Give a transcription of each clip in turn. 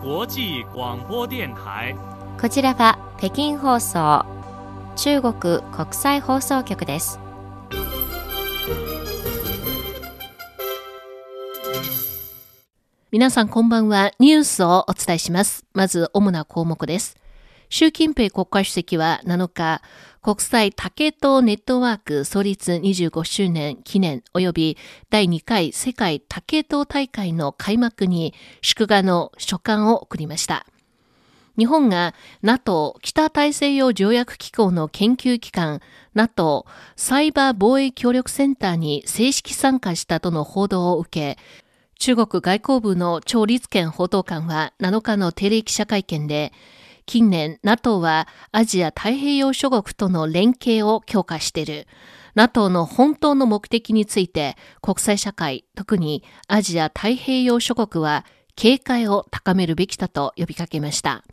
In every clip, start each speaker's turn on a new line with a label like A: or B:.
A: 国際广播電台
B: こちらは北京放送中国国際放送局です
C: 皆さんこんばんは。ニュースをお伝えします。まず、主な項目です。習近平国家主席は7日、国際竹とネットワーク創立25周年記念及び第2回世界竹と大会の開幕に祝賀の書簡を送りました。日本が NATO 北大西洋条約機構の研究機関 NATO サイバー防衛協力センターに正式参加したとの報道を受け、中国外交部の張立憲報道官は7日の定例記者会見で、近年 NATO はアジア太平洋諸国との連携を強化している。NATO の本当の目的について国際社会、特にアジア太平洋諸国は警戒を高めるべきだと呼びかけました。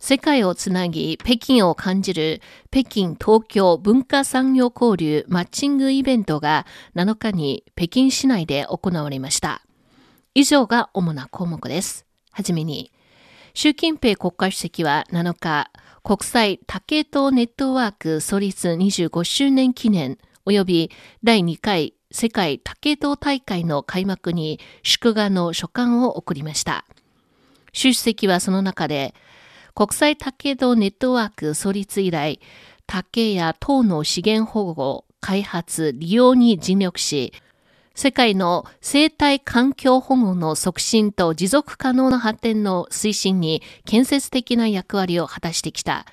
C: 世界をつなぎ北京を感じる北京東京文化産業交流マッチングイベントが7日に北京市内で行われました。以上が主な項目です。はじめに、習近平国家主席は7日、国際竹とネットワーク創立25周年記念及び第2回世界竹と大会の開幕に祝賀の書簡を送りました。習主席はその中で、国際竹とネットワーク創立以来、竹や糖の資源保護、開発、利用に尽力し、世界の生態環境保護の促進と持続可能な発展の推進に建設的な役割を果たしてきた。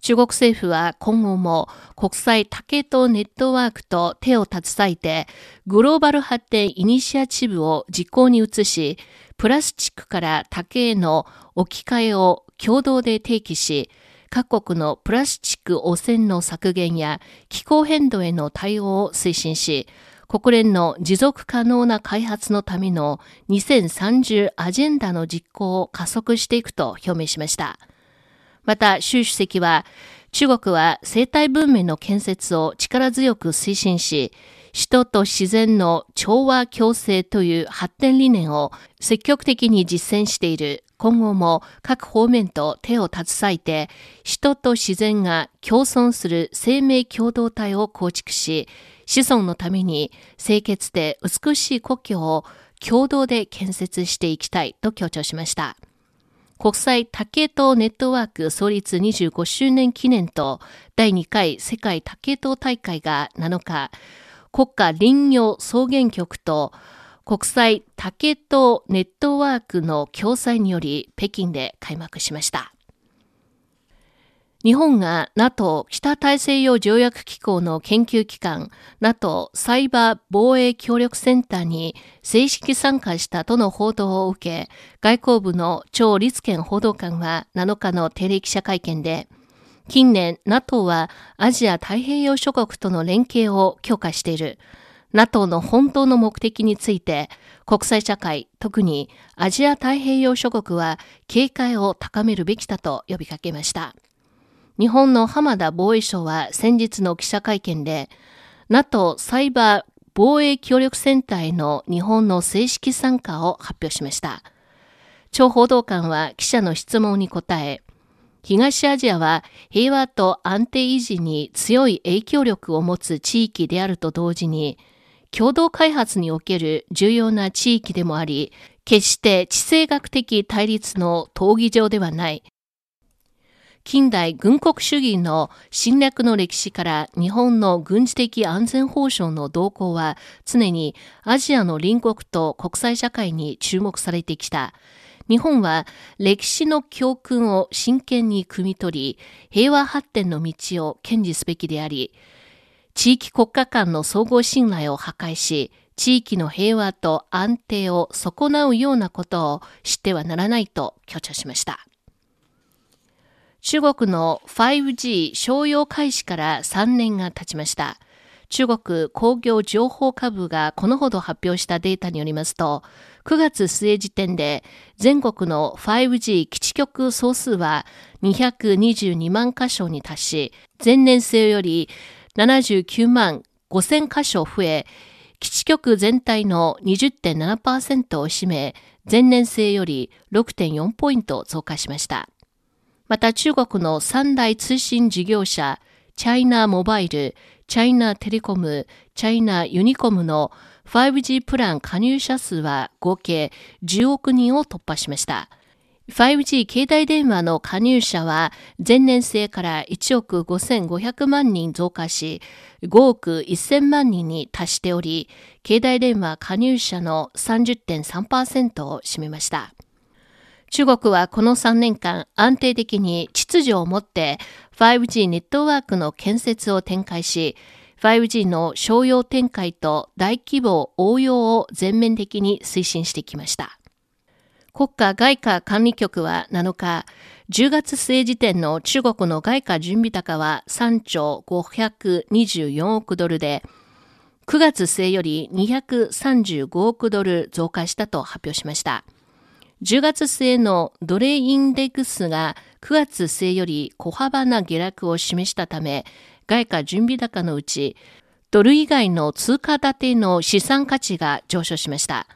C: 中国政府は今後も国際竹とネットワークと手を携えてグローバル発展イニシアチブを実行に移し、プラスチックから竹への置き換えを共同で提起し、各国のプラスチック汚染の削減や気候変動への対応を推進し、国連の持続可能な開発のための2030アジェンダの実行を加速していくと表明しました。また、習主席は、中国は生態文明の建設を力強く推進し、人と自然の調和共生という発展理念を積極的に実践している今後も各方面と手を携えて人と自然が共存する生命共同体を構築し子孫のために清潔で美しい故郷を共同で建設していきたいと強調しました。国際竹とネットワーク創立25周年記念と第2回世界竹と大会が7日、国家林業草原局と国際竹とネットワークの共催により北京で開幕しました。日本が NATO 北大西洋条約機構の研究機関 NATO サイバー防衛協力センターに正式参加したとの報道を受け、外交部の張立憲報道官は7日の定例記者会見で、近年 NATO はアジア太平洋諸国との連携を強化している。NATO の本当の目的について国際社会、特にアジア太平洋諸国は警戒を高めるべきだと呼びかけました。日本の浜田防衛省は先日の記者会見で、NATO サイバー防衛協力センターへの日本の正式参加を発表しました。張報道官は記者の質問に答え、東アジアは平和と安定維持に強い影響力を持つ地域であると同時に、共同開発における重要な地域でもあり、決して地政学的対立の闘技場ではない。近代軍国主義の侵略の歴史から日本の軍事的安全保障の動向は常にアジアの隣国と国際社会に注目されてきた。日本は歴史の教訓を真剣に汲み取り、平和発展の道を堅持すべきであり、地域国家間の相互信頼を破壊し、地域の平和と安定を損なうようなことを知ってはならないと強調しました。中国の 5G 商用開始から3年が経ちました。中国工業情報株がこのほど発表したデータによりますと、9月末時点で全国の 5G 基地局総数は222万箇所に達し、前年生より79万5000箇所増え、基地局全体の20.7%を占め、前年生より6.4ポイント増加しました。また中国の三大通信事業者、チャイナモバイル、チャイナテレコム、チャイナユニコムの 5G プラン加入者数は合計10億人を突破しました。5G 携帯電話の加入者は前年生から1億5500万人増加し、5億1000万人に達しており、携帯電話加入者の30.3%を占めました。中国はこの3年間安定的に秩序を持って 5G ネットワークの建設を展開し、5G の商用展開と大規模応用を全面的に推進してきました。国家外貨管理局は7日、10月末時点の中国の外貨準備高は3兆524億ドルで、9月末より235億ドル増加したと発表しました。10月末のドレインデックスが9月末より小幅な下落を示したため、外貨準備高のうち、ドル以外の通貨建ての資産価値が上昇しました。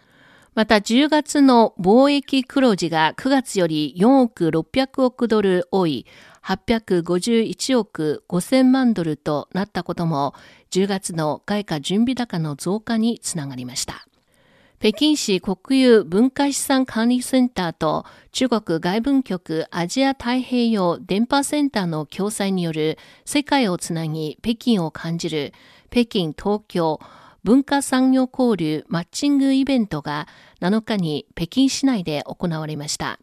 C: また10月の貿易黒字が9月より4億600億ドル多い851億5000万ドルとなったことも10月の外貨準備高の増加につながりました。北京市国有文化資産管理センターと中国外文局アジア太平洋電波センターの共催による世界をつなぎ北京を感じる北京東京文化産業交流マッチングイベントが7日に北京市内で行われました。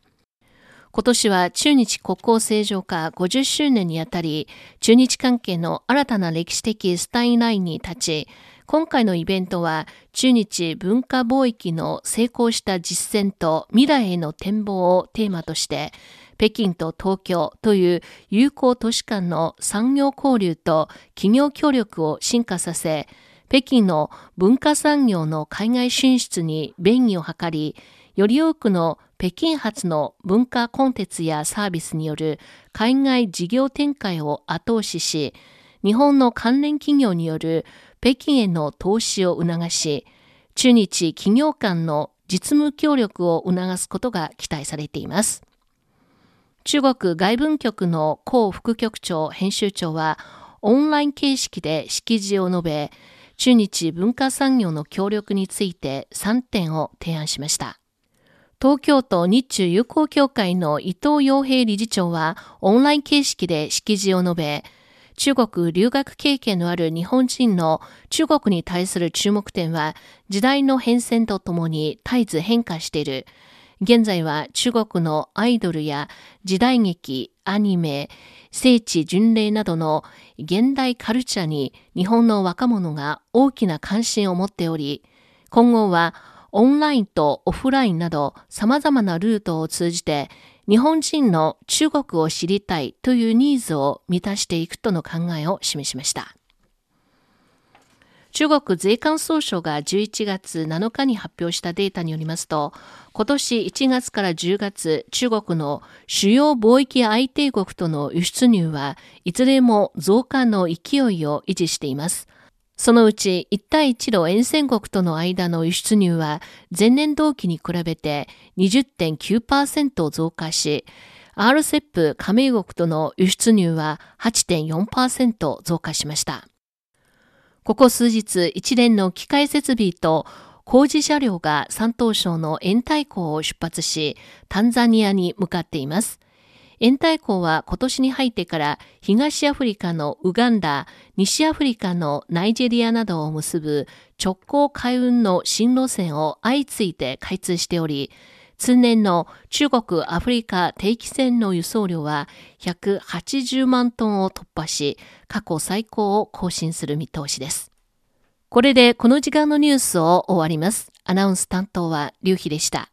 C: 今年は中日国交正常化50周年にあたり、中日関係の新たな歴史的スタインラインに立ち、今回のイベントは中日文化貿易の成功した実践と未来への展望をテーマとして、北京と東京という友好都市間の産業交流と企業協力を進化させ、北京の文化産業の海外進出に便宜を図り、より多くの北京発の文化コンテンツやサービスによる海外事業展開を後押しし、日本の関連企業による北京への投資を促し、中日企業間の実務協力を促すことが期待されています。中国外文局の江副局長編集長はオンライン形式で式辞を述べ、中日文化産業の協力について3点を提案しました。東京都日中友好協会の伊藤洋平理事長はオンライン形式で式辞を述べ、中国留学経験のある日本人の中国に対する注目点は時代の変遷とともに絶えず変化している。現在は中国のアイドルや時代劇、アニメ、聖地巡礼などの現代カルチャーに日本の若者が大きな関心を持っており、今後はオンラインとオフラインなど様々なルートを通じて日本人の中国を知りたいというニーズを満たしていくとの考えを示しました。中国税関総署が11月7日に発表したデータによりますと、今年1月から10月、中国の主要貿易相手国との輸出入はいずれも増加の勢いを維持しています。そのうち一帯一路沿線国との間の輸出入は前年同期に比べて20.9%増加し、RCEP 加盟国との輸出入は8.4%増加しました。ここ数日、一連の機械設備と工事車両が山東省の延滞港を出発し、タンザニアに向かっています。延滞港は今年に入ってから東アフリカのウガンダ、西アフリカのナイジェリアなどを結ぶ直行海運の新路線を相次いで開通しており、通年の中国アフリカ定期船の輸送量は180万トンを突破し、過去最高を更新する見通しです。これでこの時間のニュースを終わります。アナウンス担当は劉飛でした。